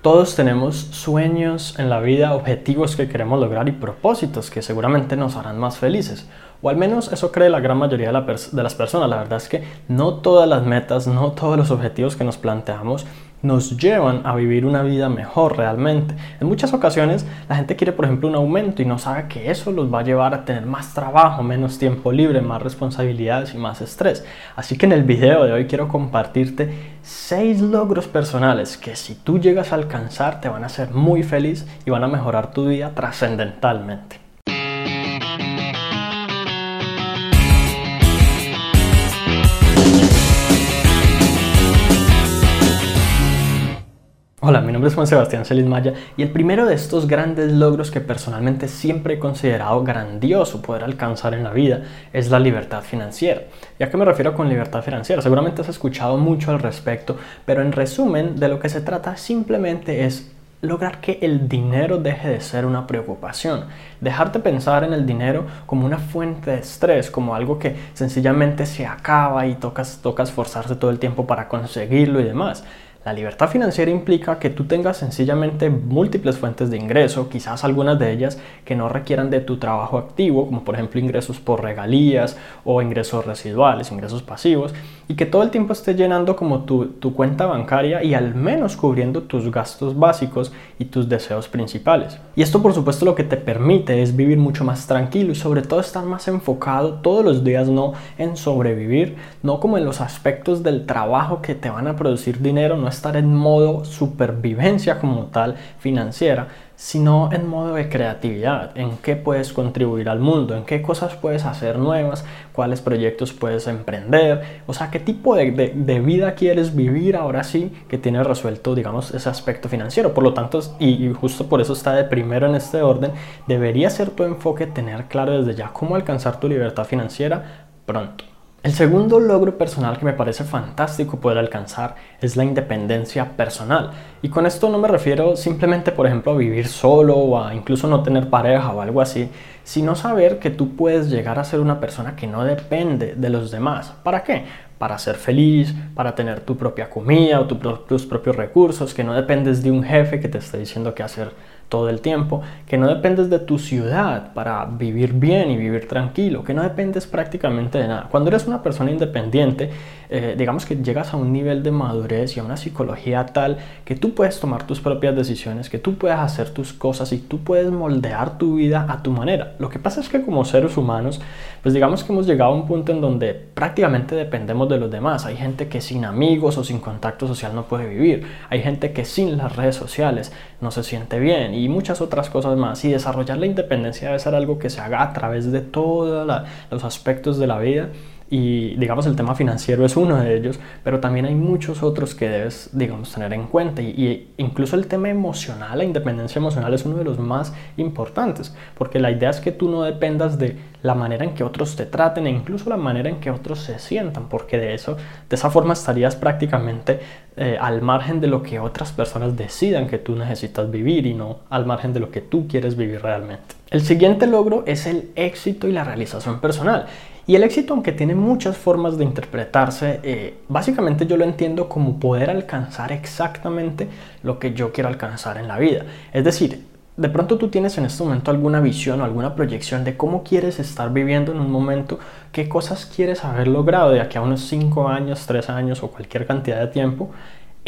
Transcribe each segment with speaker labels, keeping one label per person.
Speaker 1: Todos tenemos sueños en la vida, objetivos que queremos lograr y propósitos que seguramente nos harán más felices. O al menos eso cree la gran mayoría de, las personas. La verdad es que no todas las metas, no todos los objetivos que nos planteamos nos llevan a vivir una vida mejor realmente. En muchas ocasiones la gente quiere, por ejemplo, un aumento y no sabe que eso los va a llevar a tener más trabajo, menos tiempo libre, más responsabilidades y más estrés. Así que en el video de hoy quiero compartirte 6 logros personales que si tú llegas a alcanzar te van a hacer muy feliz y van a mejorar tu vida trascendentalmente. Hola, mi nombre es Juan Sebastián Celis Maya y el primero de estos grandes logros que personalmente siempre he considerado grandioso poder alcanzar en la vida es la libertad financiera. ¿Y a qué me refiero con libertad financiera? Seguramente has escuchado mucho al respecto, pero en resumen de lo que se trata simplemente es lograr que el dinero deje de ser una preocupación, dejarte pensar en el dinero como una fuente de estrés, como algo que sencillamente se acaba y tocas, toca esforzarse todo el tiempo para conseguirlo y demás. La libertad financiera implica que tú tengas sencillamente múltiples fuentes de ingreso, quizás algunas de ellas que no requieran de tu trabajo activo, como por ejemplo ingresos por regalías o ingresos residuales, ingresos pasivos, y que todo el tiempo esté llenando como tu, tu cuenta bancaria y al menos cubriendo tus gastos básicos y tus deseos principales. Y esto por supuesto lo que te permite es vivir mucho más tranquilo y sobre todo estar más enfocado todos los días no en sobrevivir, no como en los aspectos del trabajo que te van a producir dinero, no estar en modo supervivencia como tal financiera, sino en modo de creatividad, en qué puedes contribuir al mundo, en qué cosas puedes hacer nuevas, cuáles proyectos puedes emprender, o sea, qué tipo de, de, vida quieres vivir ahora sí que tienes resuelto, digamos, ese aspecto financiero. Por lo tanto, y, y justo por eso está de primero en este orden, debería ser tu enfoque tener claro desde ya cómo alcanzar tu libertad financiera pronto. El segundo logro personal que me parece fantástico poder alcanzar es la independencia personal. Y con esto no me refiero simplemente, por ejemplo, a vivir solo o a incluso no tener pareja o algo así, sino saber que tú puedes llegar a ser una persona que no depende de los demás. ¿Para qué? Para ser feliz, para tener tu propia comida o tus propios recursos, que no dependes de un jefe que te esté diciendo qué hacer todo el tiempo, que no dependes de tu ciudad para vivir bien y vivir tranquilo, que no dependes prácticamente de nada. Cuando eres una persona independiente, eh, digamos que llegas a un nivel de madurez y a una psicología tal que tú puedes tomar tus propias decisiones, que tú puedes hacer tus cosas y tú puedes moldear tu vida a tu manera. Lo que pasa es que como seres humanos, pues digamos que hemos llegado a un punto en donde prácticamente dependemos de los demás. Hay gente que sin amigos o sin contacto social no puede vivir. Hay gente que sin las redes sociales no se siente bien y muchas otras cosas más. Y desarrollar la independencia debe ser algo que se haga a través de todos los aspectos de la vida y digamos el tema financiero es uno de ellos, pero también hay muchos otros que debes, digamos, tener en cuenta y, incluso el tema emocional, la independencia emocional es uno de los más importantes, porque la idea es que tú no dependas de la manera en que otros te traten e incluso la manera en que otros se sientan, porque de eso, de esa forma estarías prácticamente eh, al margen de lo que otras personas decidan que tú necesitas vivir y no al margen de lo que tú quieres vivir realmente. El siguiente logro es el éxito y la realización personal. Y el éxito, aunque tiene muchas formas de interpretarse, eh, básicamente yo lo entiendo como poder alcanzar exactamente lo que yo quiero alcanzar en la vida. Es decir, de pronto tú tienes en este momento alguna visión o alguna proyección de cómo quieres estar viviendo en un momento, qué cosas quieres haber logrado de aquí a unos 5 años, 3 años o cualquier cantidad de tiempo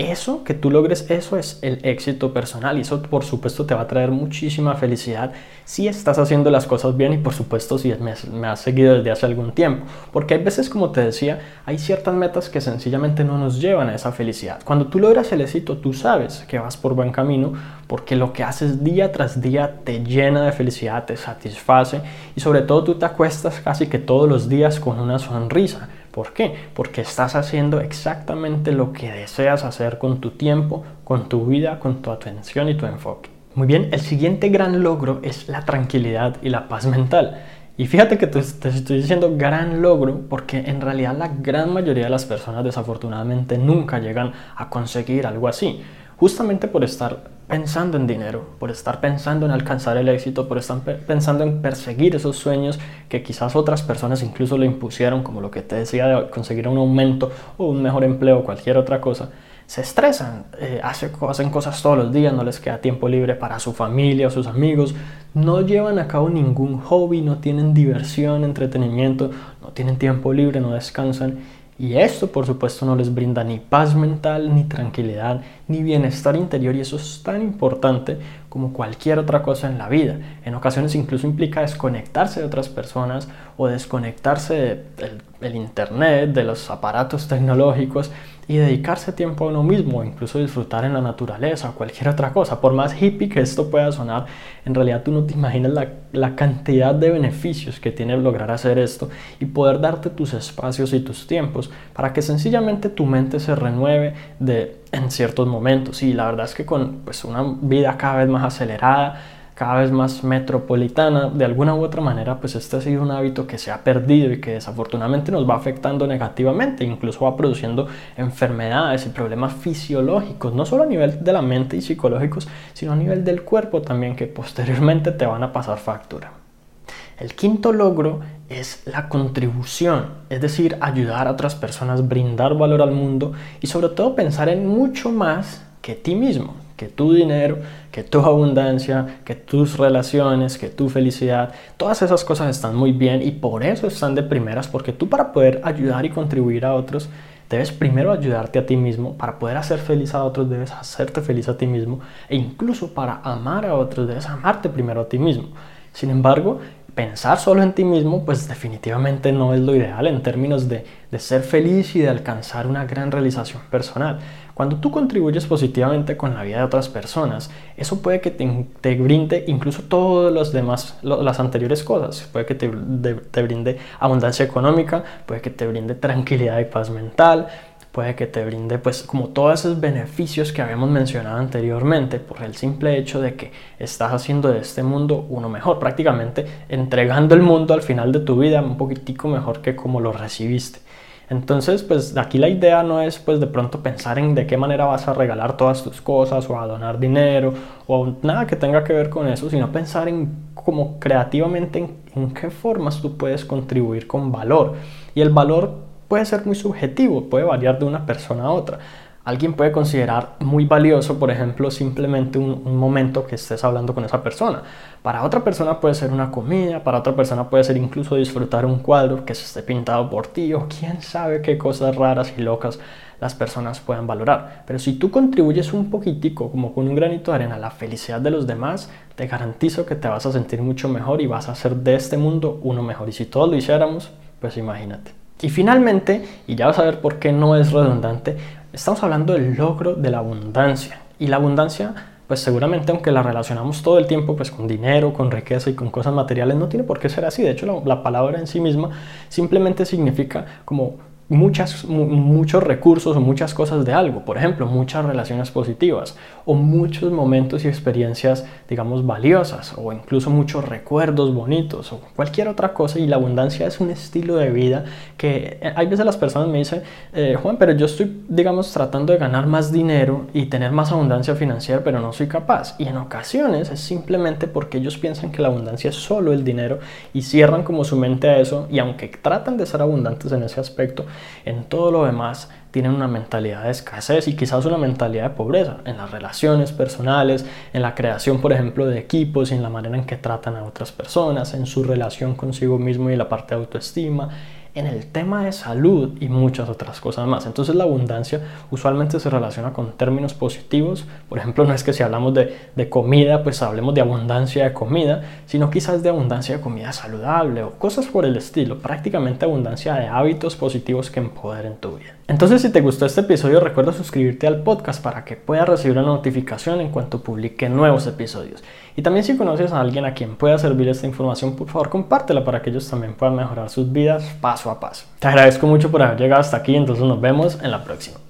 Speaker 1: eso, que tú logres eso es el éxito personal y eso por supuesto te va a traer muchísima felicidad si estás haciendo las cosas bien y por supuesto si me, has seguido desde hace algún tiempo. Porque hay veces, como te decía, hay ciertas metas que sencillamente no nos llevan a esa felicidad. Cuando tú logras el éxito, tú sabes que vas por buen camino porque lo que haces día tras día te llena de felicidad, te satisface y sobre todo tú te acuestas casi que todos los días con una sonrisa ¿Por qué? Porque estás haciendo exactamente lo que deseas hacer con tu tiempo, con tu vida, con tu atención y tu enfoque. Muy bien, el siguiente gran logro es la tranquilidad y la paz mental. Y fíjate que te, estoy diciendo gran logro porque en realidad la gran mayoría de las personas desafortunadamente nunca llegan a conseguir algo así, justamente por estar pensando en dinero, por estar pensando en alcanzar el éxito, por estar pensando en perseguir esos sueños que quizás otras personas incluso le impusieron, como lo que te decía de conseguir un aumento o un mejor empleo o cualquier otra cosa, se estresan, eh, hacen cosas todos los días, no les queda tiempo libre para su familia o sus amigos, no llevan a cabo ningún hobby, no tienen diversión, entretenimiento, no tienen tiempo libre, no descansan y esto, por supuesto, no les brinda ni paz mental, ni tranquilidad, ni bienestar interior. Y eso es tan importante como cualquier otra cosa en la vida. En ocasiones incluso implica desconectarse de otras personas o desconectarse del Internet, de los aparatos tecnológicos y dedicarse tiempo a uno mismo, incluso disfrutar en la naturaleza o cualquier otra cosa. Por más hippie que esto pueda sonar, en realidad tú no te imaginas la, la cantidad de beneficios que tiene lograr hacer esto y poder darte tus espacios y tus tiempos para que sencillamente tu mente se renueve de, en ciertos momentos. Y la verdad es que con pues, una vida cada vez más acelerada, cada vez más metropolitana, de alguna u otra manera, pues este ha sido un hábito que se ha perdido y que desafortunadamente nos va afectando negativamente, incluso va produciendo enfermedades y problemas fisiológicos, no solo a nivel de la mente y psicológicos, sino a nivel del cuerpo también, que posteriormente te van a pasar factura. El quinto logro es la contribución, es decir, ayudar a otras personas, brindar valor al mundo y sobre todo pensar en mucho más que ti mismo que tu dinero, que tu abundancia, que tus relaciones, que tu felicidad, todas esas cosas están muy bien y por eso están de primeras, porque tú para poder ayudar y contribuir a otros, debes primero ayudarte a ti mismo, para poder hacer feliz a otros debes hacerte feliz a ti mismo e incluso para amar a otros debes amarte primero a ti mismo. Sin embargo, pensar solo en ti mismo, pues definitivamente no es lo ideal en términos de, de, ser feliz y de alcanzar una gran realización personal. Cuando tú contribuyes positivamente con la vida de otras personas, eso puede que te, brinde incluso todas las demás, las anteriores cosas. Puede que te, te brinde abundancia económica, puede que te brinde tranquilidad y paz mental, puede que te brinde pues como todos esos beneficios que habíamos mencionado anteriormente por el simple hecho de que estás haciendo de este mundo uno mejor, prácticamente entregando el mundo al final de tu vida un poquitico mejor que como lo recibiste. Entonces, pues aquí la idea no es pues de pronto pensar en de qué manera vas a regalar todas tus cosas o a donar dinero o nada que tenga que ver con eso, sino pensar en cómo creativamente en, en qué formas tú puedes contribuir con valor. Y el valor puede ser muy subjetivo, puede variar de una persona a otra. Alguien puede considerar muy valioso, por ejemplo, simplemente un, momento que estés hablando con esa persona. Para otra persona puede ser una comida, para otra persona puede ser incluso disfrutar un cuadro que se esté pintado por ti o quién sabe qué cosas raras y locas las personas puedan valorar. Pero si tú contribuyes un poquitico, como con un granito de arena, a la felicidad de los demás, te garantizo que te vas a sentir mucho mejor y vas a hacer de este mundo uno mejor. Y si todos lo hiciéramos, pues imagínate. Y finalmente, y ya vas a ver por qué no es redundante, estamos hablando del logro de la abundancia. Y la abundancia, pues seguramente aunque la relacionamos todo el tiempo pues con dinero, con riqueza y con cosas materiales, no tiene por qué ser así. De hecho, la, la palabra en sí misma simplemente significa como muchas, muchos recursos o muchas cosas de algo, por ejemplo, muchas relaciones positivas o muchos momentos y experiencias, digamos, valiosas o incluso muchos recuerdos bonitos o cualquier otra cosa y la abundancia es un estilo de vida que eh, hay veces las personas me dicen, eh, Juan, pero yo estoy, digamos, tratando de ganar más dinero y tener más abundancia financiera, pero no soy capaz. Y en ocasiones es simplemente porque ellos piensan que la abundancia es solo el dinero y cierran como su mente a eso y aunque tratan de ser abundantes en ese aspecto, en todo lo demás tienen una mentalidad de escasez y quizás una mentalidad de pobreza en las relaciones personales, en la creación, por ejemplo, de equipos en la manera en que tratan a otras personas, en su relación consigo mismo y la parte de autoestima, en el tema de salud y muchas otras cosas más. Entonces la abundancia usualmente se relaciona con términos positivos. Por ejemplo, no es que si hablamos de, de, comida, pues hablemos de abundancia de comida, sino quizás de abundancia de comida saludable o cosas por el estilo. Prácticamente abundancia de hábitos positivos que empoderen tu vida. Entonces, si te gustó este episodio, recuerda suscribirte al podcast para que puedas recibir una notificación en cuanto publique nuevos episodios. Y también si conoces a alguien a quien pueda servir esta información, por favor compártela para que ellos también puedan mejorar sus vidas a paso. Te agradezco mucho por haber llegado hasta aquí, entonces nos vemos en la próxima.